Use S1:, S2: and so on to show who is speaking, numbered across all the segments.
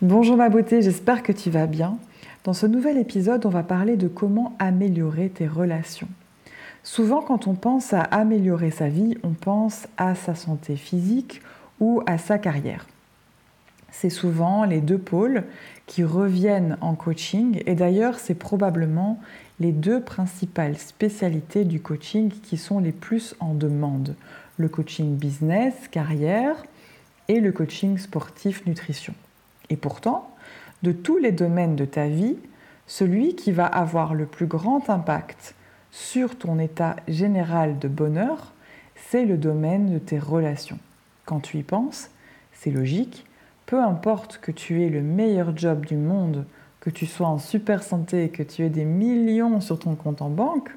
S1: Bonjour ma beauté, j'espère que tu vas bien. Dans ce nouvel épisode, on va parler de comment améliorer tes relations. Souvent, quand on pense à améliorer sa vie, on pense à sa santé physique ou à sa carrière. C'est souvent les deux pôles qui reviennent en coaching et d'ailleurs, c'est probablement les deux principales spécialités du coaching qui sont les plus en demande. Le coaching business, carrière et le coaching sportif, nutrition. Et pourtant, de tous les domaines de ta vie, celui qui va avoir le plus grand impact sur ton état général de bonheur, c'est le domaine de tes relations. Quand tu y penses, c'est logique, peu importe que tu aies le meilleur job du monde, que tu sois en super santé et que tu aies des millions sur ton compte en banque,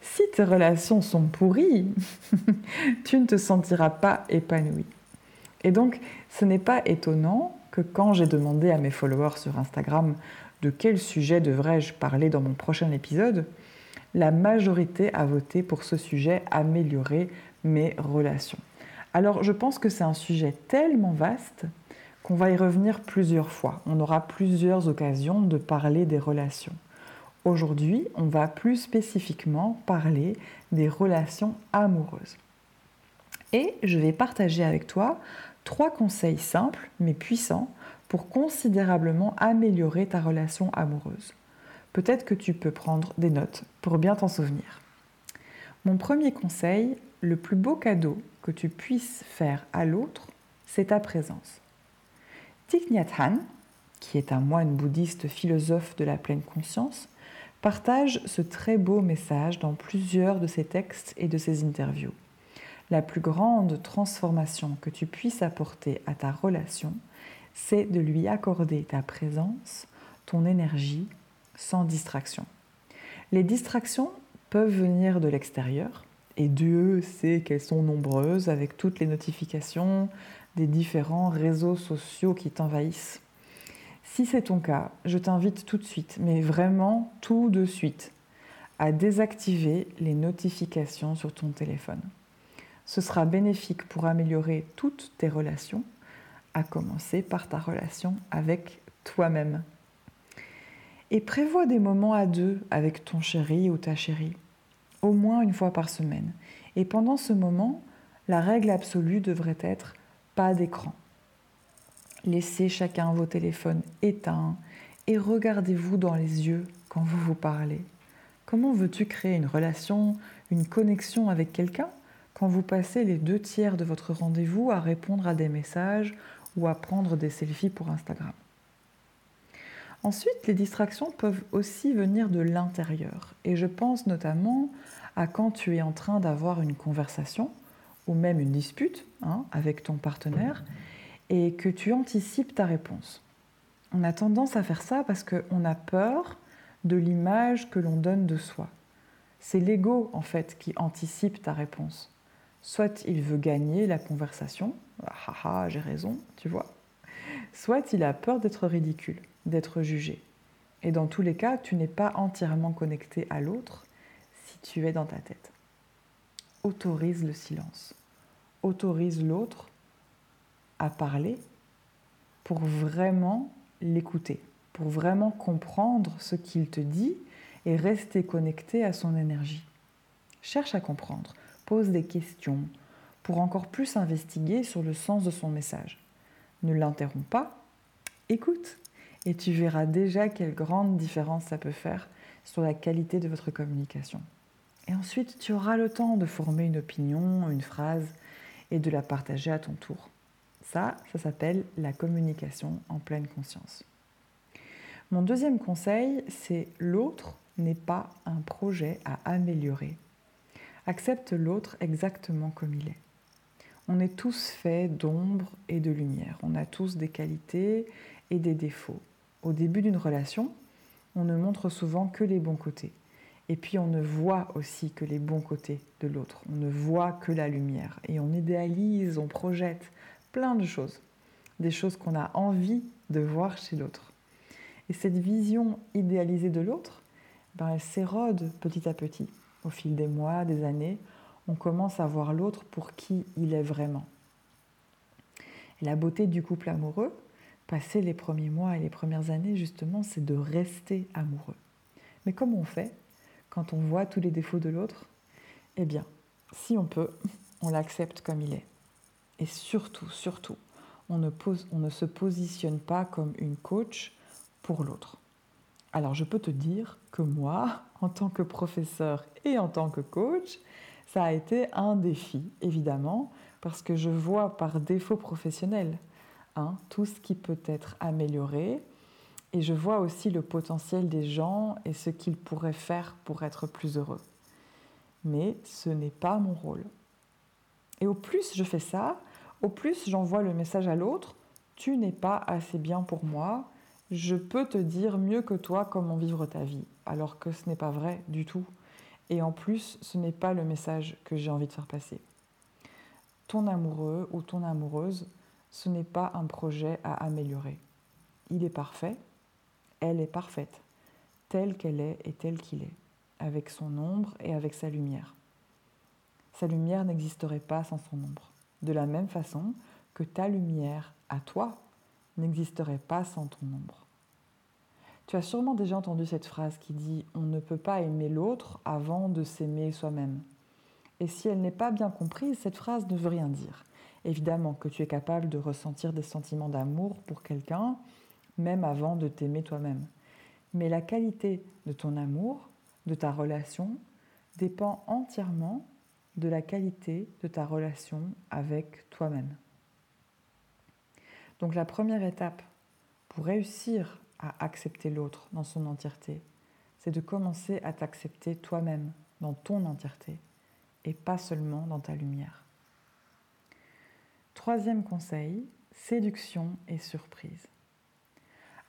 S1: si tes relations sont pourries, tu ne te sentiras pas épanoui. Et donc, ce n'est pas étonnant quand j'ai demandé à mes followers sur Instagram de quel sujet devrais-je parler dans mon prochain épisode, la majorité a voté pour ce sujet améliorer mes relations. Alors je pense que c'est un sujet tellement vaste qu'on va y revenir plusieurs fois. On aura plusieurs occasions de parler des relations. Aujourd'hui, on va plus spécifiquement parler des relations amoureuses. Et je vais partager avec toi trois conseils simples mais puissants pour considérablement améliorer ta relation amoureuse. Peut-être que tu peux prendre des notes pour bien t'en souvenir. Mon premier conseil, le plus beau cadeau que tu puisses faire à l'autre, c'est ta présence. Thich Nhat qui est un moine bouddhiste philosophe de la pleine conscience, partage ce très beau message dans plusieurs de ses textes et de ses interviews la plus grande transformation que tu puisses apporter à ta relation, c'est de lui accorder ta présence, ton énergie, sans distraction. Les distractions peuvent venir de l'extérieur, et Dieu sait qu'elles sont nombreuses avec toutes les notifications des différents réseaux sociaux qui t'envahissent. Si c'est ton cas, je t'invite tout de suite, mais vraiment tout de suite, à désactiver les notifications sur ton téléphone. Ce sera bénéfique pour améliorer toutes tes relations, à commencer par ta relation avec toi-même. Et prévois des moments à deux avec ton chéri ou ta chérie, au moins une fois par semaine. Et pendant ce moment, la règle absolue devrait être pas d'écran. Laissez chacun vos téléphones éteints et regardez-vous dans les yeux quand vous vous parlez. Comment veux-tu créer une relation, une connexion avec quelqu'un? Quand vous passez les deux tiers de votre rendez-vous à répondre à des messages ou à prendre des selfies pour Instagram. Ensuite, les distractions peuvent aussi venir de l'intérieur. Et je pense notamment à quand tu es en train d'avoir une conversation ou même une dispute hein, avec ton partenaire et que tu anticipes ta réponse. On a tendance à faire ça parce qu'on a peur de l'image que l'on donne de soi. C'est l'ego en fait qui anticipe ta réponse. Soit il veut gagner la conversation, ah ah, j'ai raison, tu vois. Soit il a peur d'être ridicule, d'être jugé. Et dans tous les cas, tu n'es pas entièrement connecté à l'autre si tu es dans ta tête. Autorise le silence. Autorise l'autre à parler pour vraiment l'écouter, pour vraiment comprendre ce qu'il te dit et rester connecté à son énergie. Cherche à comprendre pose des questions pour encore plus investiguer sur le sens de son message. Ne l'interromps pas, écoute et tu verras déjà quelle grande différence ça peut faire sur la qualité de votre communication. Et ensuite, tu auras le temps de former une opinion, une phrase et de la partager à ton tour. Ça, ça s'appelle la communication en pleine conscience. Mon deuxième conseil, c'est l'autre n'est pas un projet à améliorer. Accepte l'autre exactement comme il est. On est tous faits d'ombre et de lumière. On a tous des qualités et des défauts. Au début d'une relation, on ne montre souvent que les bons côtés. Et puis on ne voit aussi que les bons côtés de l'autre. On ne voit que la lumière. Et on idéalise, on projette plein de choses. Des choses qu'on a envie de voir chez l'autre. Et cette vision idéalisée de l'autre, ben, elle s'érode petit à petit. Au fil des mois, des années, on commence à voir l'autre pour qui il est vraiment. La beauté du couple amoureux, passer les premiers mois et les premières années, justement, c'est de rester amoureux. Mais comment on fait quand on voit tous les défauts de l'autre? Eh bien, si on peut, on l'accepte comme il est. Et surtout, surtout, on ne se positionne pas comme une coach pour l'autre. Alors je peux te dire que moi, en tant que professeur et en tant que coach, ça a été un défi, évidemment, parce que je vois par défaut professionnel hein, tout ce qui peut être amélioré, et je vois aussi le potentiel des gens et ce qu'ils pourraient faire pour être plus heureux. Mais ce n'est pas mon rôle. Et au plus je fais ça, au plus j'envoie le message à l'autre, tu n'es pas assez bien pour moi, je peux te dire mieux que toi comment vivre ta vie, alors que ce n'est pas vrai du tout. Et en plus, ce n'est pas le message que j'ai envie de faire passer. Ton amoureux ou ton amoureuse, ce n'est pas un projet à améliorer. Il est parfait, elle est parfaite, telle qu'elle est et telle qu'il est, avec son ombre et avec sa lumière. Sa lumière n'existerait pas sans son ombre, de la même façon que ta lumière à toi n'existerait pas sans ton ombre. Tu as sûrement déjà entendu cette phrase qui dit ⁇ On ne peut pas aimer l'autre avant de s'aimer soi-même ⁇ Et si elle n'est pas bien comprise, cette phrase ne veut rien dire. Évidemment que tu es capable de ressentir des sentiments d'amour pour quelqu'un, même avant de t'aimer toi-même. Mais la qualité de ton amour, de ta relation, dépend entièrement de la qualité de ta relation avec toi-même. Donc la première étape pour réussir à accepter l'autre dans son entièreté, c'est de commencer à t'accepter toi-même dans ton entièreté et pas seulement dans ta lumière. Troisième conseil, séduction et surprise.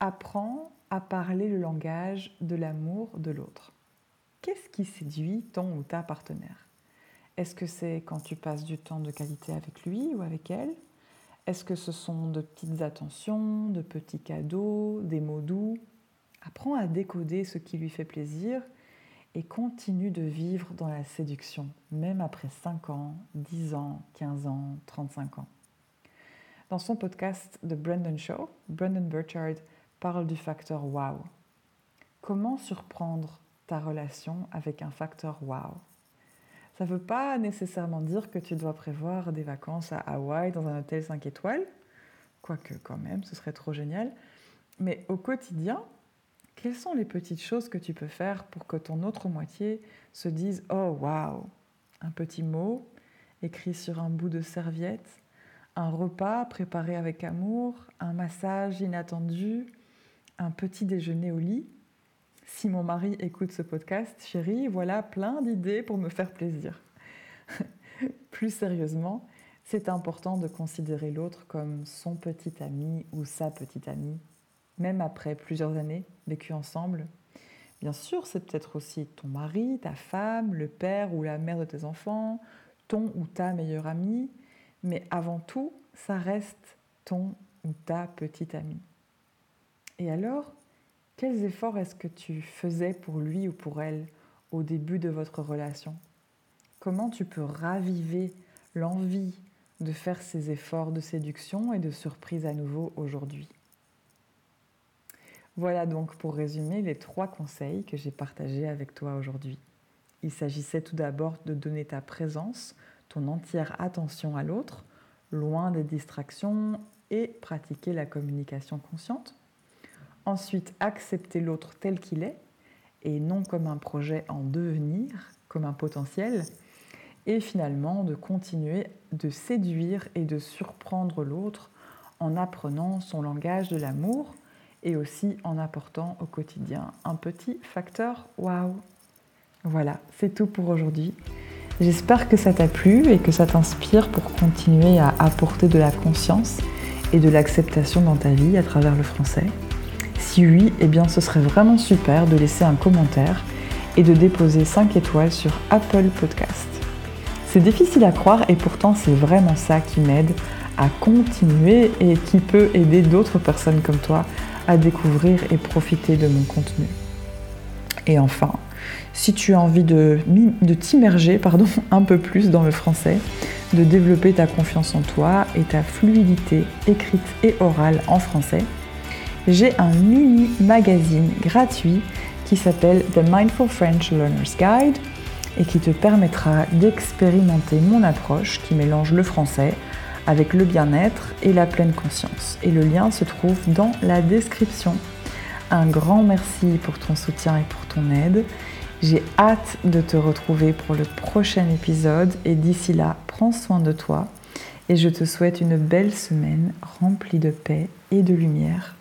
S1: Apprends à parler le langage de l'amour de l'autre. Qu'est-ce qui séduit ton ou ta partenaire? Est-ce que c'est quand tu passes du temps de qualité avec lui ou avec elle? Est-ce que ce sont de petites attentions, de petits cadeaux, des mots doux? Apprends à décoder ce qui lui fait plaisir et continue de vivre dans la séduction, même après 5 ans, 10 ans, 15 ans, 35 ans. Dans son podcast The Brandon Show, Brandon Burchard parle du facteur wow. Comment surprendre ta relation avec un facteur wow? Ça ne veut pas nécessairement dire que tu dois prévoir des vacances à Hawaï dans un hôtel 5 étoiles, quoique quand même, ce serait trop génial. Mais au quotidien, quelles sont les petites choses que tu peux faire pour que ton autre moitié se dise Oh waouh Un petit mot écrit sur un bout de serviette, un repas préparé avec amour, un massage inattendu, un petit déjeuner au lit si mon mari écoute ce podcast, chérie, voilà plein d'idées pour me faire plaisir. Plus sérieusement, c'est important de considérer l'autre comme son petit ami ou sa petite amie, même après plusieurs années vécues ensemble. Bien sûr, c'est peut-être aussi ton mari, ta femme, le père ou la mère de tes enfants, ton ou ta meilleure amie, mais avant tout, ça reste ton ou ta petite amie. Et alors, quels efforts est-ce que tu faisais pour lui ou pour elle au début de votre relation? Comment tu peux raviver l'envie de faire ces efforts de séduction et de surprise à nouveau aujourd'hui? Voilà donc pour résumer les trois conseils que j'ai partagés avec toi aujourd'hui. Il s'agissait tout d'abord de donner ta présence, ton entière attention à l'autre, loin des distractions et pratiquer la communication consciente. Ensuite, accepter l'autre tel qu'il est et non comme un projet en devenir, comme un potentiel. Et finalement, de continuer de séduire et de surprendre l'autre en apprenant son langage de l'amour et aussi en apportant au quotidien un petit facteur waouh. Voilà, c'est tout pour aujourd'hui. J'espère que ça t'a plu et que ça t'inspire pour continuer à apporter de la conscience et de l'acceptation dans ta vie à travers le français. Si oui, eh bien ce serait vraiment super de laisser un commentaire et de déposer 5 étoiles sur Apple Podcast. C'est difficile à croire et pourtant c'est vraiment ça qui m'aide à continuer et qui peut aider d'autres personnes comme toi à découvrir et profiter de mon contenu. Et enfin, si tu as envie de, de t'immerger un peu plus dans le français, de développer ta confiance en toi et ta fluidité écrite et orale en français, j'ai un mini magazine gratuit qui s'appelle The Mindful French Learner's Guide et qui te permettra d'expérimenter mon approche qui mélange le français avec le bien-être et la pleine conscience. Et le lien se trouve dans la description. Un grand merci pour ton soutien et pour ton aide. J'ai hâte de te retrouver pour le prochain épisode et d'ici là, prends soin de toi et je te souhaite une belle semaine remplie de paix et de lumière.